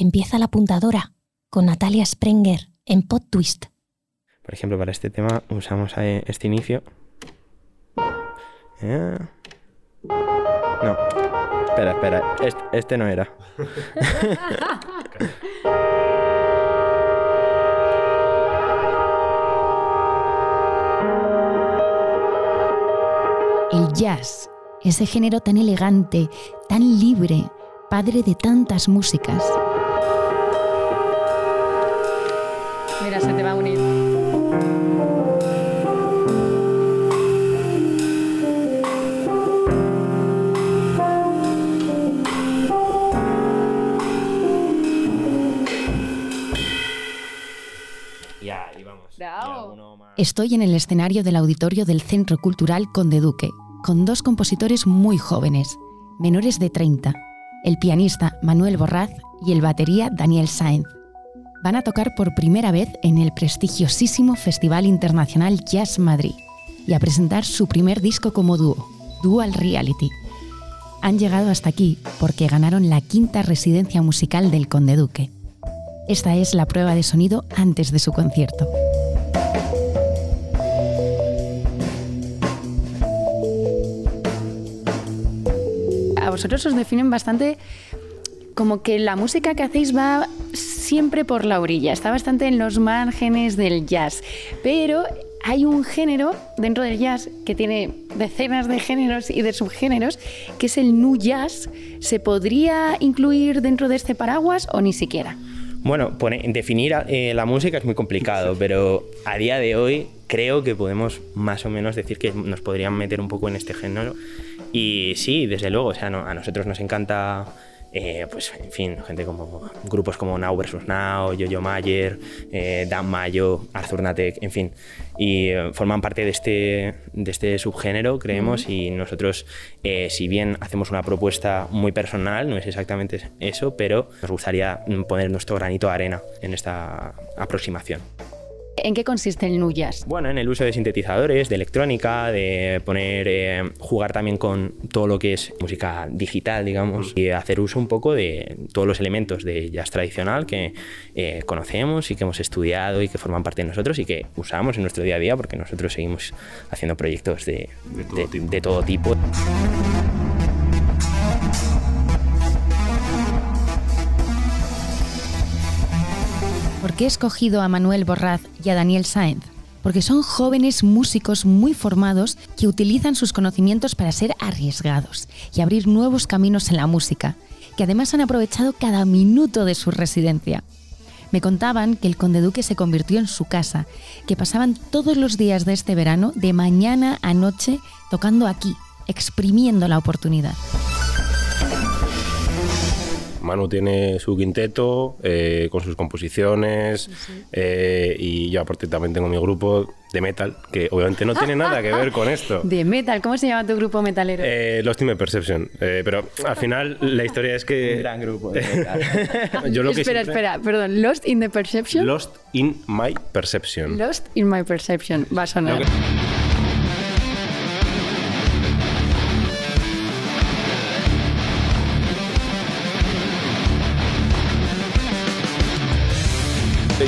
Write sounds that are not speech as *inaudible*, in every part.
que empieza la apuntadora con Natalia Sprenger en Pod Twist. Por ejemplo, para este tema usamos eh, este inicio. Eh. No. Espera, espera. Este, este no era. *laughs* El jazz, ese género tan elegante, tan libre, padre de tantas músicas. Mira, se te va a unir. Ya, y vamos. Bravo. Estoy en el escenario del auditorio del Centro Cultural Conde Duque, con dos compositores muy jóvenes, menores de 30, el pianista Manuel Borraz y el batería Daniel Sáenz. Van a tocar por primera vez en el prestigiosísimo Festival Internacional Jazz Madrid y a presentar su primer disco como dúo, Dual Reality. Han llegado hasta aquí porque ganaron la quinta residencia musical del Conde Duque. Esta es la prueba de sonido antes de su concierto. A vosotros os definen bastante como que la música que hacéis va siempre por la orilla, está bastante en los márgenes del jazz, pero hay un género dentro del jazz que tiene decenas de géneros y de subgéneros, que es el nu jazz. ¿Se podría incluir dentro de este paraguas o ni siquiera? Bueno, definir eh, la música es muy complicado, pero a día de hoy creo que podemos más o menos decir que nos podrían meter un poco en este género. Y sí, desde luego, o sea, a nosotros nos encanta, eh, pues, en fin, gente como grupos como Now vs. Now, Yo-Yo Mayer, eh, Dan Mayo, Arthur Natek, en fin, y eh, forman parte de este, de este subgénero, creemos, y nosotros, eh, si bien hacemos una propuesta muy personal, no es exactamente eso, pero nos gustaría mm, poner nuestro granito de arena en esta aproximación. ¿En qué consiste el nu jazz? Bueno, en el uso de sintetizadores, de electrónica, de poner, eh, jugar también con todo lo que es música digital, digamos, y hacer uso un poco de todos los elementos de jazz tradicional que eh, conocemos y que hemos estudiado y que forman parte de nosotros y que usamos en nuestro día a día porque nosotros seguimos haciendo proyectos de, De todo de- tipo. de todo tipo. Qué he escogido a Manuel Borraz y a Daniel Sáenz? Porque son jóvenes músicos muy formados que utilizan sus conocimientos para ser arriesgados y abrir nuevos caminos en la música, que además han aprovechado cada minuto de su residencia. Me contaban que el Conde Duque se convirtió en su casa, que pasaban todos los días de este verano, de mañana a noche, tocando aquí, exprimiendo la oportunidad. Manu tiene su quinteto eh, con sus composiciones eh, y yo aparte también tengo mi grupo de metal que obviamente no tiene nada que ver con esto. *laughs* De metal, ¿cómo se llama tu grupo metalero? Eh, Lost in my Perception. Eh, pero al final la historia es que... grupo. *laughs* yo lo que espera, siempre- espera, perdón. Lost in the Perception. Lost in my Perception. Lost in my perception. Va a sonar.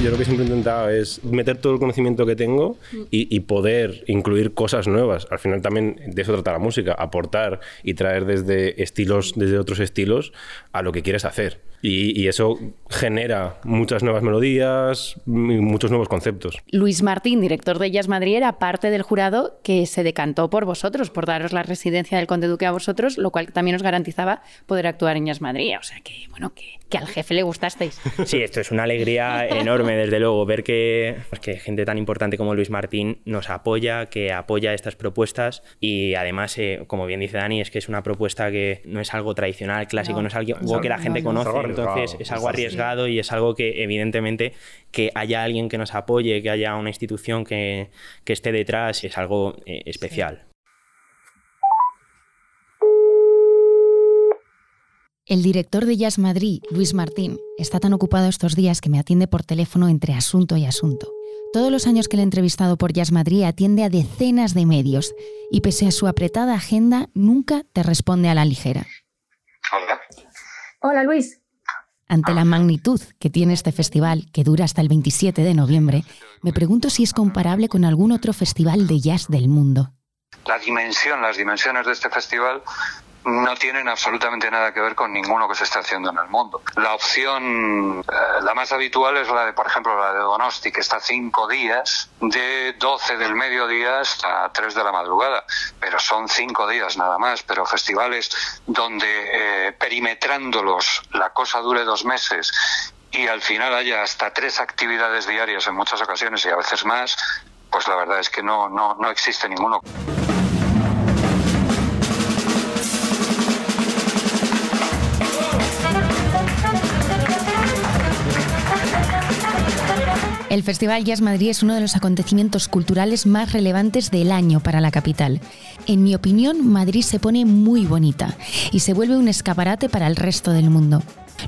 Yo lo que siempre he intentado es meter todo el conocimiento que tengo y, poder incluir cosas nuevas. Al final también de eso trata la música, aportar y traer desde estilos, desde otros estilos a lo que quieres hacer. Y, y eso genera muchas nuevas melodías y muchos nuevos conceptos. Luis Martín, director de Jazz Madrid, era parte del jurado que se decantó por vosotros, por daros la residencia del Conde Duque a vosotros, lo cual también os garantizaba poder actuar en Jazz Madrid. O sea que, bueno, que, que al jefe le gustasteis. Sí, esto es una alegría enorme, desde luego, ver que, pues, que gente tan importante como Luis Martín nos apoya, que apoya estas propuestas y además, eh, como bien dice Dani, es que es una propuesta que no es algo tradicional, clásico, no, No. es algo que la gente no, conoce, entonces es algo arriesgado y es algo que evidentemente que haya alguien que nos apoye, que haya una institución que, que esté detrás, es algo eh, especial. El director de Jazz Madrid, Luis Martín, está tan ocupado estos días que me atiende por teléfono entre asunto y asunto. Todos los años que le he entrevistado por Jazz Madrid atiende a decenas de medios y pese a su apretada agenda nunca te responde a la ligera. Hola. Hola, Luis. Ante la magnitud que tiene este festival, que dura hasta el 27 de noviembre, me pregunto si es comparable con algún otro festival de jazz del mundo. La dimensión, las dimensiones de este festival no tienen absolutamente nada que ver con ninguno que se está haciendo en el mundo. La opción, eh, la más habitual es la de, por ejemplo, la de Donosti, que está cinco días, de 12 del mediodía hasta 3 de la madrugada, pero son cinco días nada más, pero festivales donde eh, perimetrándolos la cosa dure dos meses y al final haya hasta tres actividades diarias en muchas ocasiones y a veces más, pues la verdad es que no, no, no existe ninguno. El Festival Jazz Madrid es uno de los acontecimientos culturales más relevantes del año para la capital. En mi opinión, Madrid se pone muy bonita y se vuelve un escaparate para el resto del mundo.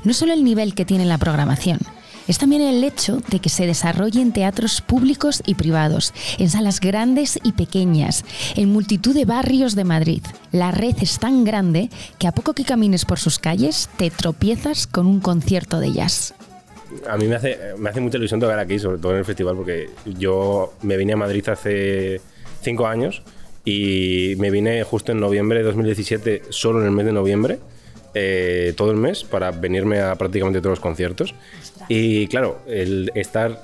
No solo el nivel que tiene la programación, es también el hecho de que se desarrolle en teatros públicos y privados, en salas grandes y pequeñas, en multitud de barrios de Madrid. La red es tan grande que a poco que camines por sus calles te tropiezas con un concierto de jazz a mí me hace, me hace mucha ilusión tocar aquí, sobre todo en el festival, porque yo me vine a Madrid hace cinco años y me vine justo en noviembre de 2017, solo en el mes de noviembre, eh, todo el mes, para venirme a prácticamente todos los conciertos. Y claro, el estar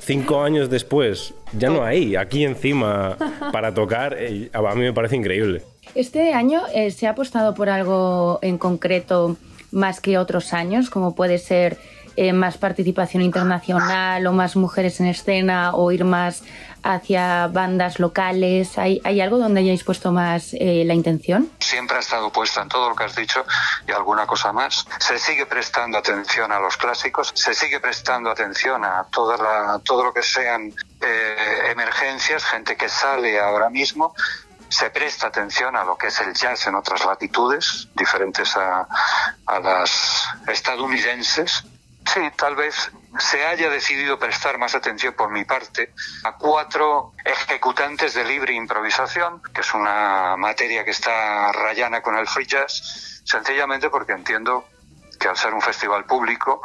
cinco años después, ya no hay, aquí encima, para tocar, eh, a mí me parece increíble. Este año eh, se ha apostado por algo en concreto más que otros años, como puede ser eh, más participación internacional o más mujeres en escena o ir más hacia bandas locales? ¿Hay, hay algo donde hayáis puesto más eh, la intención? Siempre ha estado puesta en todo lo que has dicho y alguna cosa más. Se sigue prestando atención a los clásicos, se sigue prestando atención a toda la, todo lo que sean eh, emergencias, gente que sale ahora mismo, se presta atención a lo que es el jazz en otras latitudes, diferentes a, a las estadounidenses, Sí, tal vez se haya decidido prestar más atención por mi parte a cuatro ejecutantes de libre improvisación, que es una materia que está rayana con el free jazz, sencillamente porque entiendo que al ser un festival público,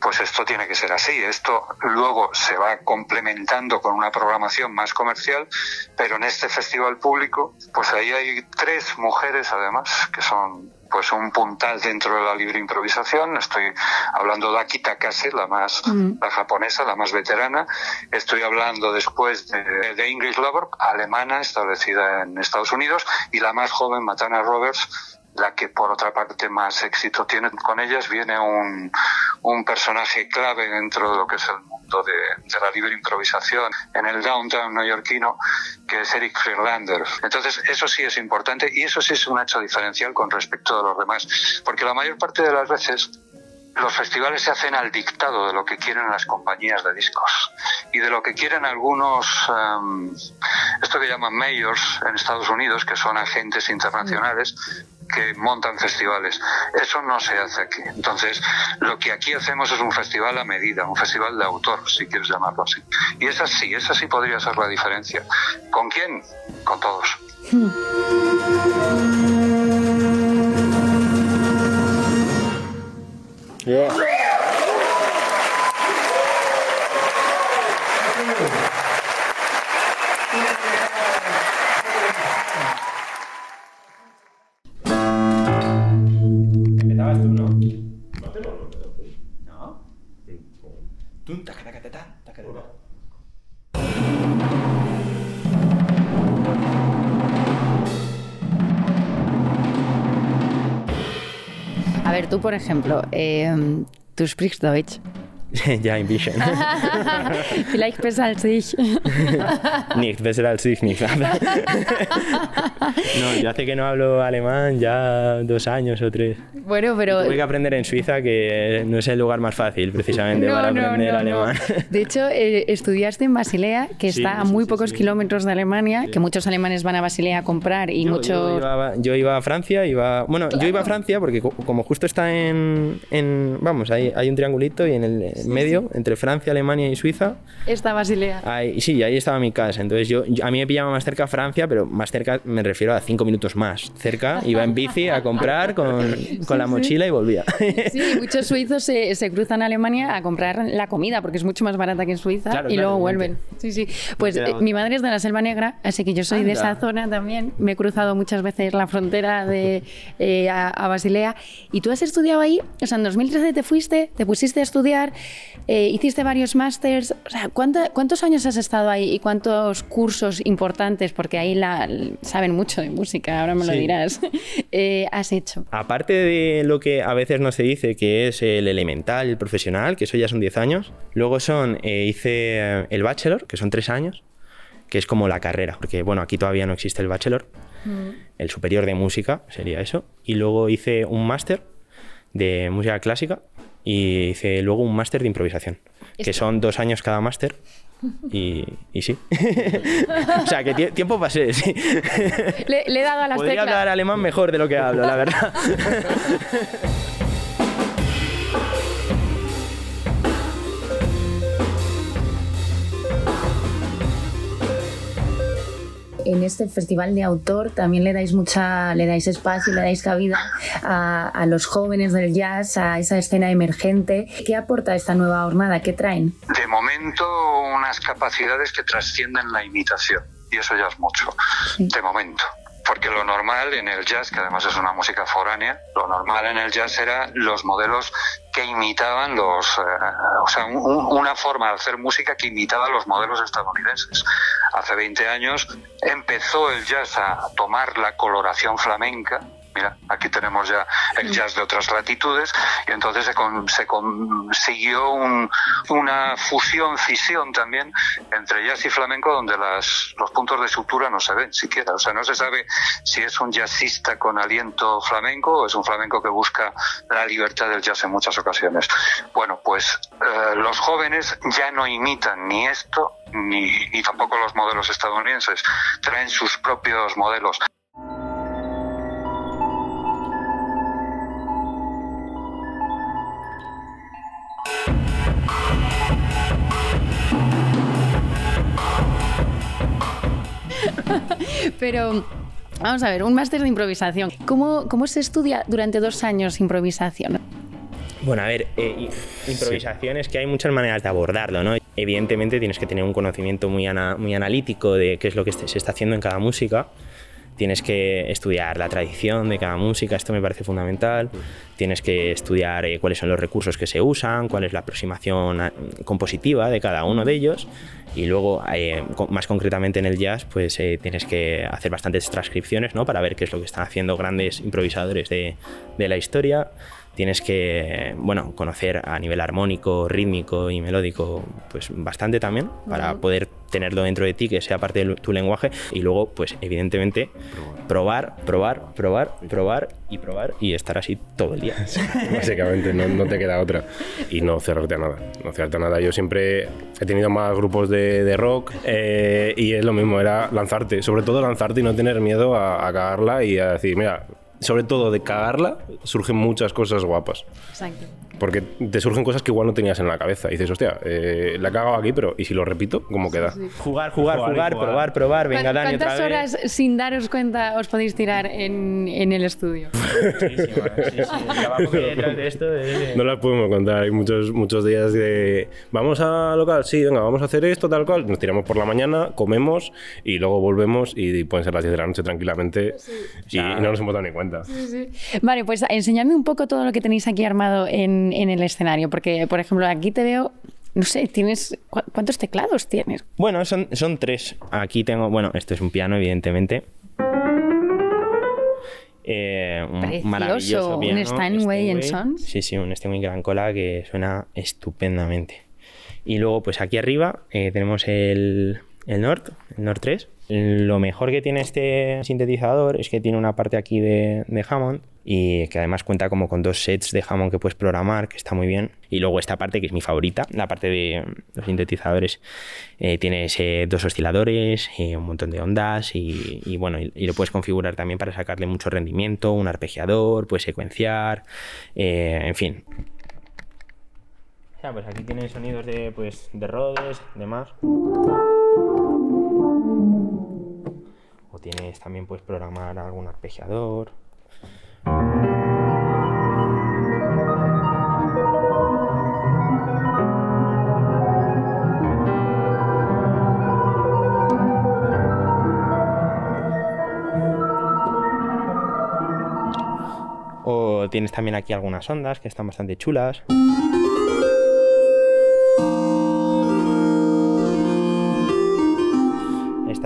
pues esto tiene que ser así. Esto luego se va complementando con una programación más comercial, pero en este festival público, pues ahí hay tres mujeres además que son pues un puntal dentro de la libre improvisación. Estoy hablando de Akita Kase, la más mm. la japonesa, la más veterana. Estoy hablando después de, de Ingrid Lover, alemana, establecida en Estados Unidos, y la más joven, Matana Roberts, la que por otra parte más éxito tiene con ellas, viene un, un personaje clave dentro de lo que es el mundo de, de, la libre improvisación en el downtown neoyorquino, que es Eric Friedlander. Entonces, eso sí es importante y eso sí es un hecho diferencial con respecto a los demás, porque la mayor parte de las veces los festivales se hacen al dictado de lo que quieren las compañías de discos y de lo que quieren algunos, um, esto que llaman mayors en Estados Unidos, que son agentes internacionales, que montan festivales. Eso no se hace aquí. Entonces, lo que aquí hacemos es un festival a medida, un festival de autor, si quieres llamarlo así. Y esa sí, esa sí podría ser la diferencia. ¿Con quién? Con todos. A tú, por ejemplo, eh, tú sprichst Deutsch. *laughs* ja, ein bisschen. *laughs* Vielleicht besser als ich. *laughs* nicht, besser als ich nicht. no, yo hace que no hablo alemán ya dos años o tres. Bueno, pero... Tuve que aprender en Suiza, que no es el lugar más fácil precisamente no, para no, aprender no, alemán. De hecho, eh, estudiaste en Basilea, que Sí, está a muy sí, pocos sí. kilómetros de Alemania, que muchos alemanes van a Basilea a comprar y Yo- muchos... Yo, iba, yo iba a Francia, iba... Bueno, yo iba a Francia porque co- como justo está en... en- vamos, hay, hay un triangulito y en el, en medio, entre Francia, Alemania y Suiza. Esta Basilea. Ahí, sí, ahí estaba mi casa. Entonces yo, yo- a mí me pillaba más cerca Francia, pero más cerca me refiero a cinco minutos más. Cerca, iba en bici a comprar con, *laughs* con la mochila y volvía. Sí, muchos suizos se, se cruzan a Alemania a comprar la comida porque es mucho más barata que en Suiza Claro, y claro, luego vuelven. Sí, sí. Pues eh, mi madre es de la Selva Negra, así que yo soy de Anda. esa zona también. Me he cruzado muchas veces la frontera de, eh, a, a Basilea. ¿Y tú has estudiado ahí? O sea, en 2013 te fuiste, te pusiste a estudiar, eh, hiciste varios másters. O sea, ¿cuánta- ¿cuántos años has estado ahí y cuántos cursos importantes? Porque ahí la, saben mucho de música, ahora me lo Sí. dirás. *laughs* eh, has hecho. Aparte de lo que a veces no se dice, que es el elemental, el profesional, que eso ya son 10 años. Luego son, eh, hice eh, el bachelor, que son 3 años, que es como la carrera, porque bueno, aquí todavía no existe el bachelor. El superior de música sería eso. Y luego hice un máster de música clásica y hice luego un máster de improvisación, que son dos años cada máster. Y, y sí. *laughs* o sea, que tie- tiempo pasé, sí. Le, le he dado a las Podría teclas. hablar alemán mejor de lo que hablo, la verdad. *laughs* en este festival de autor también le dais mucha, le dais espacio, le dais cabida a, a los jóvenes del jazz, a esa escena emergente. ¿Qué aporta esta nueva jornada? ¿Qué traen? De momento, unas capacidades que trascienden la imitación. Y eso ya es mucho. De momento. Porque lo normal en el jazz, que además es una música foránea, lo normal en el jazz era los modelos que imitaban los. eh, o sea, un- un- una forma de hacer música que imitaba los modelos estadounidenses. Hace 20 años empezó el jazz a tomar la coloración flamenca. Mira, aquí tenemos ya el jazz de otras latitudes y entonces se, con- se consiguió un- una fusión, fisión también entre jazz y flamenco donde las, los puntos de sutura no se ven siquiera. O sea, no se sabe si es un jazzista con aliento flamenco o es un flamenco que busca la libertad del jazz en muchas ocasiones. Bueno, pues eh, los jóvenes ya no imitan ni esto ni, ni tampoco los modelos estadounidenses. Traen sus propios modelos. Pero vamos a ver, un máster de improvisación. ¿Cómo, ¿Cómo se estudia durante dos años improvisación? Bueno, a ver, eh, improvisación es que hay muchas maneras de abordarlo, ¿no? Evidentemente tienes que tener un conocimiento muy, ana- muy analítico de qué es lo que se está haciendo en cada música. Tienes que estudiar la tradición de cada música, esto me parece fundamental. Tienes que estudiar eh, cuáles son los recursos que se usan, cuál es la aproximación a- compositiva de cada uno de ellos. Y luego, eh, más concretamente en el jazz, pues eh, tienes que hacer bastantes transcripciones ¿no? para ver qué es lo que están haciendo grandes improvisadores de, de la historia tienes que bueno conocer a nivel armónico, rítmico y melódico pues bastante también para poder tenerlo dentro de ti que sea parte de tu lenguaje y luego pues evidentemente probar, probar, probar, probar y probar y estar así todo el día. *laughs* Básicamente, no, no te queda otra. Y no cerrarte a nada. No cerrarte a nada. Yo siempre he tenido más grupos de, de rock eh, y es lo mismo, era lanzarte. Sobre todo lanzarte y no tener miedo a, a cagarla y a decir, mira, sobre todo de cagarla surgen muchas cosas guapas. Exacto. Porque te surgen cosas que igual no tenías en la cabeza. Y dices, hostia, eh, la he cagado aquí, pero ¿y si lo repito? ¿Cómo queda? Jugar, jugar, Jugar y jugar, jugar. probar, probar, venga Dani otra ¿Cuántas vez. horas sin daros cuenta os podéis tirar en, en el estudio? *laughs* Es- No las podemos contar. Hay muchos, muchos días de. Vamos a local, sí, venga, vamos a hacer esto, tal cual. Nos tiramos por la mañana, comemos y luego volvemos y pueden ser las 10 de la noche tranquilamente y, y no nos hemos dado ni cuenta. Vale, pues enseñadme un poco todo lo que tenéis aquí armado en, en el escenario, porque, por ejemplo, aquí te veo, no sé, tienes ¿cu- ¿cuántos teclados tienes? Bueno, son, son tres. Aquí tengo, bueno, esto es un piano, evidentemente. Eh, un Precioso, maravilloso un Steinway and Steinway. Sons. Sí, sí, un Steinway Gran Cola que suena estupendamente. Y luego, pues aquí arriba eh, tenemos el, el Nord, el Nord 3. Lo mejor que tiene este sintetizador es que tiene una parte aquí de, Hammond y que además cuenta como con dos sets de Hammond que puedes programar, que está muy bien. Y luego esta parte que es mi favorita, la parte de los sintetizadores, eh, tienes dos osciladores, eh, un montón de ondas y, bueno, y, lo puedes configurar también para sacarle mucho rendimiento, un arpegiador, puedes secuenciar, eh, en fin, sea, pues aquí tienen sonidos de, pues, de Rhodes, demás. Tienes también, pues, programar algún arpegiador. O tienes también aquí algunas ondas que están bastante chulas.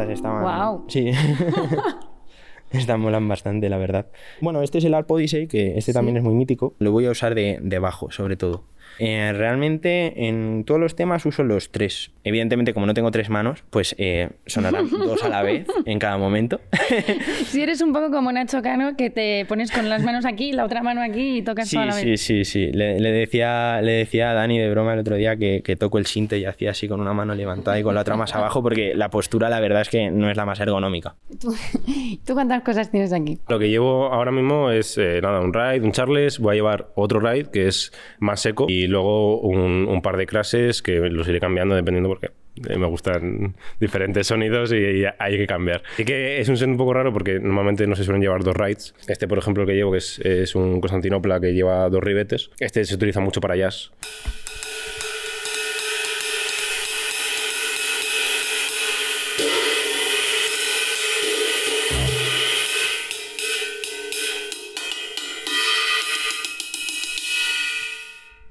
Estas estaban. Guau. *laughs* Sí. *laughs* Estas molan bastante, la verdad. Bueno, este es el Alp Odyssey, que este también es muy mítico. Lo voy a usar de, de bajo, sobre todo. Eh, realmente en todos los temas uso los tres. Evidentemente, como no tengo tres manos, pues eh, sonarán *laughs* dos a la vez en cada momento. *laughs* Si eres un poco como Nacho Cano, que te pones con las manos aquí, la otra mano aquí y tocas Sí, toda la vez. sí, sí, sí. Le, le decía, le decía a Dani de broma el otro día que, que toco el sinte y hacía así con una mano levantada y con la otra más abajo porque la postura la verdad es que no es la más ergonómica. ¿Tú, *laughs* ¿Tú cuántas cosas tienes aquí? Lo que llevo ahora mismo es eh, nada, un ride, un charles, voy a llevar otro ride que es más seco y luego un, par de clases que los iré cambiando dependiendo porque eh, me gustan diferentes sonidos y, y hay que cambiar. Y que es un set un poco raro porque normalmente no se suelen llevar dos rides. Este, por ejemplo, que llevo, que es, es un Constantinopla que lleva dos ribetes. Este se utiliza mucho para jazz.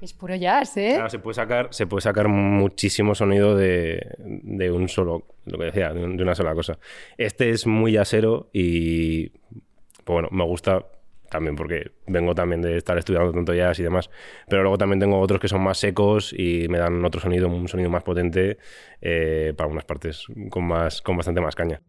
Es puro jazz, ¿eh? Claro, se puede sacar, se puede sacar muchísimo sonido de, de un solo, lo que decía, de, un- de una sola cosa. Este es muy yacero y pues bueno, me gusta también porque vengo también de estar estudiando tanto jazz y demás, pero luego también tengo otros que son más secos y me dan otro sonido, un sonido más potente eh, para unas partes con más, con bastante más caña.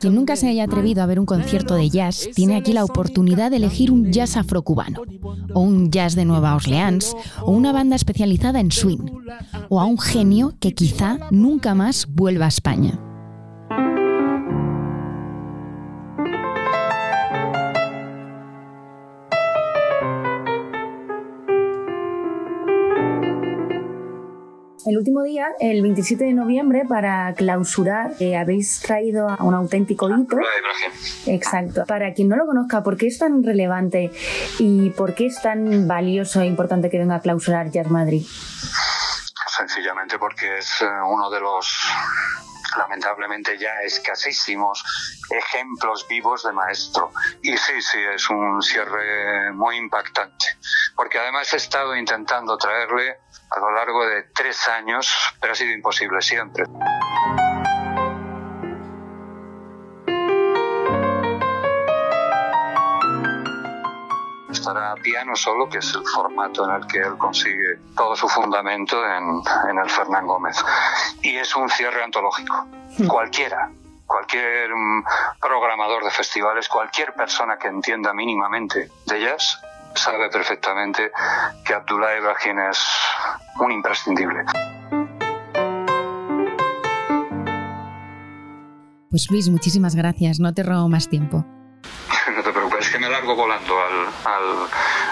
Quien nunca se haya atrevido a ver un concierto de jazz tiene aquí la oportunidad de elegir un jazz afrocubano, o un jazz de Nueva Orleans, o una banda especializada en swing, o a un genio que quizá nunca más vuelva a España. El último día, el 27 de noviembre, para clausurar, eh, habéis traído a un auténtico hito. Exacto. Para quien no lo conozca, ¿por qué es tan relevante y por qué es tan valioso e importante que venga a clausurar Jazz Madrid? Sencillamente porque es eh, uno de los lamentablemente ya escasísimos ejemplos vivos de maestro. Y sí, sí, es un cierre muy impactante. Porque además he estado intentando traerle a lo largo de tres años, pero ha sido imposible siempre. Piano solo, que es el formato en el que él consigue todo su fundamento en, en el Fernán Gómez. Y es un cierre antológico. Cualquiera, cualquier mm, programador de festivales, cualquier persona que entienda mínimamente de jazz, sabe perfectamente que Abdullah Ibrahim es un imprescindible. Pues Luis, muchísimas gracias, no te robo más tiempo. No te preocupes, es que me largo volando al, al,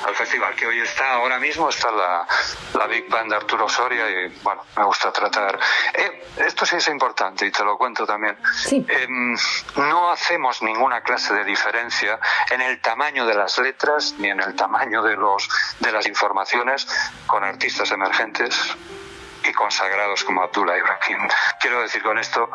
al festival, que hoy está, ahora mismo está la, la Big Band de Arturo Soria y bueno, me gusta tratar. Eh, esto sí es importante y te lo cuento también. Sí. Em, no hacemos ninguna clase de diferencia en el tamaño de las letras ni en el tamaño de, los, de las informaciones con artistas emergentes y consagrados como Abdullah Ibrahim. Quiero decir con esto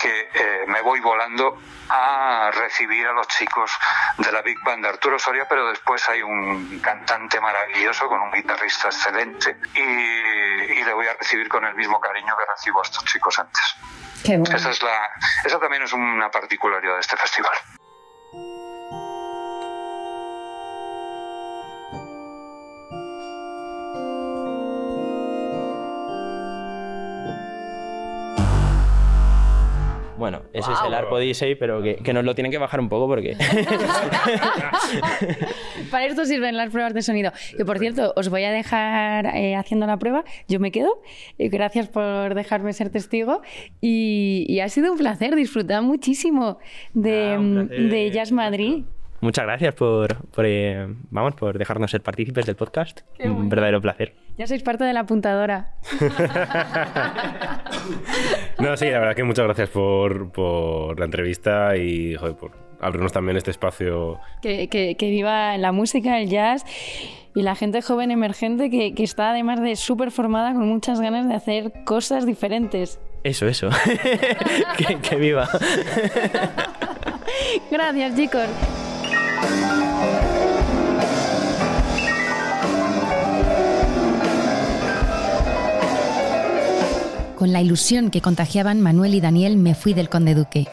que eh, me voy volando a recibir a los chicos de la Big Band de Arturo Soria, pero después hay un cantante maravilloso con un guitarrista excelente y, y le voy a recibir con el mismo cariño que recibo a estos chicos antes. Qué bueno. Esa, es la, esa también es una particularidad de este festival. Bueno, ese es el Arpo Odyssey, pero que, que nos lo tienen que bajar un poco porque... *laughs* Para esto sirven las pruebas de sonido. Que por cierto, os voy a dejar eh, haciendo la prueba. Yo me quedo. Eh, gracias por dejarme ser testigo. Y, y ha sido un placer. Disfrutar muchísimo de, Ah, de Jazz Madrid. Muchas gracias por, por, eh, vamos, por dejarnos ser partícipes del podcast. Un verdadero placer. Ya sois parte de la apuntadora. *laughs* No, sí, la verdad que muchas gracias por, por la entrevista y joder, por abrirnos también este espacio. Que, que- que viva la música, el jazz y la gente joven emergente que, que está además de súper formada con muchas ganas de hacer cosas diferentes. Eso, eso. *laughs* que, que viva. *laughs* Gracias, chicos. Con la ilusión que contagiaban Manuel y Daniel me fui del Conde Duque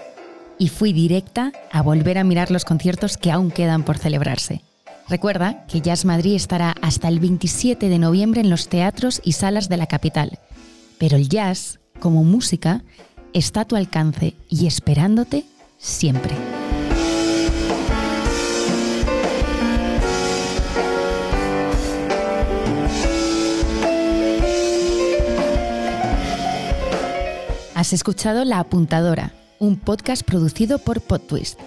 y fui directa a volver a mirar los conciertos que aún quedan por celebrarse. Recuerda que Jazz Madrid estará hasta el 27 de noviembre en los teatros y salas de la capital, pero el jazz, como música, está a tu alcance y esperándote siempre. Has escuchado La Apuntadora, un podcast producido por PodTwist.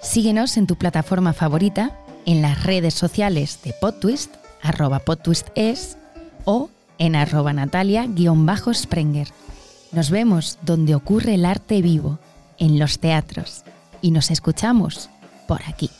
Síguenos en tu plataforma favorita, en las redes sociales de PodTwist, arroba PodTwistEs o en arroba Natalia-Sprenger. Nos vemos donde ocurre el arte vivo, en los teatros, y nos escuchamos por aquí.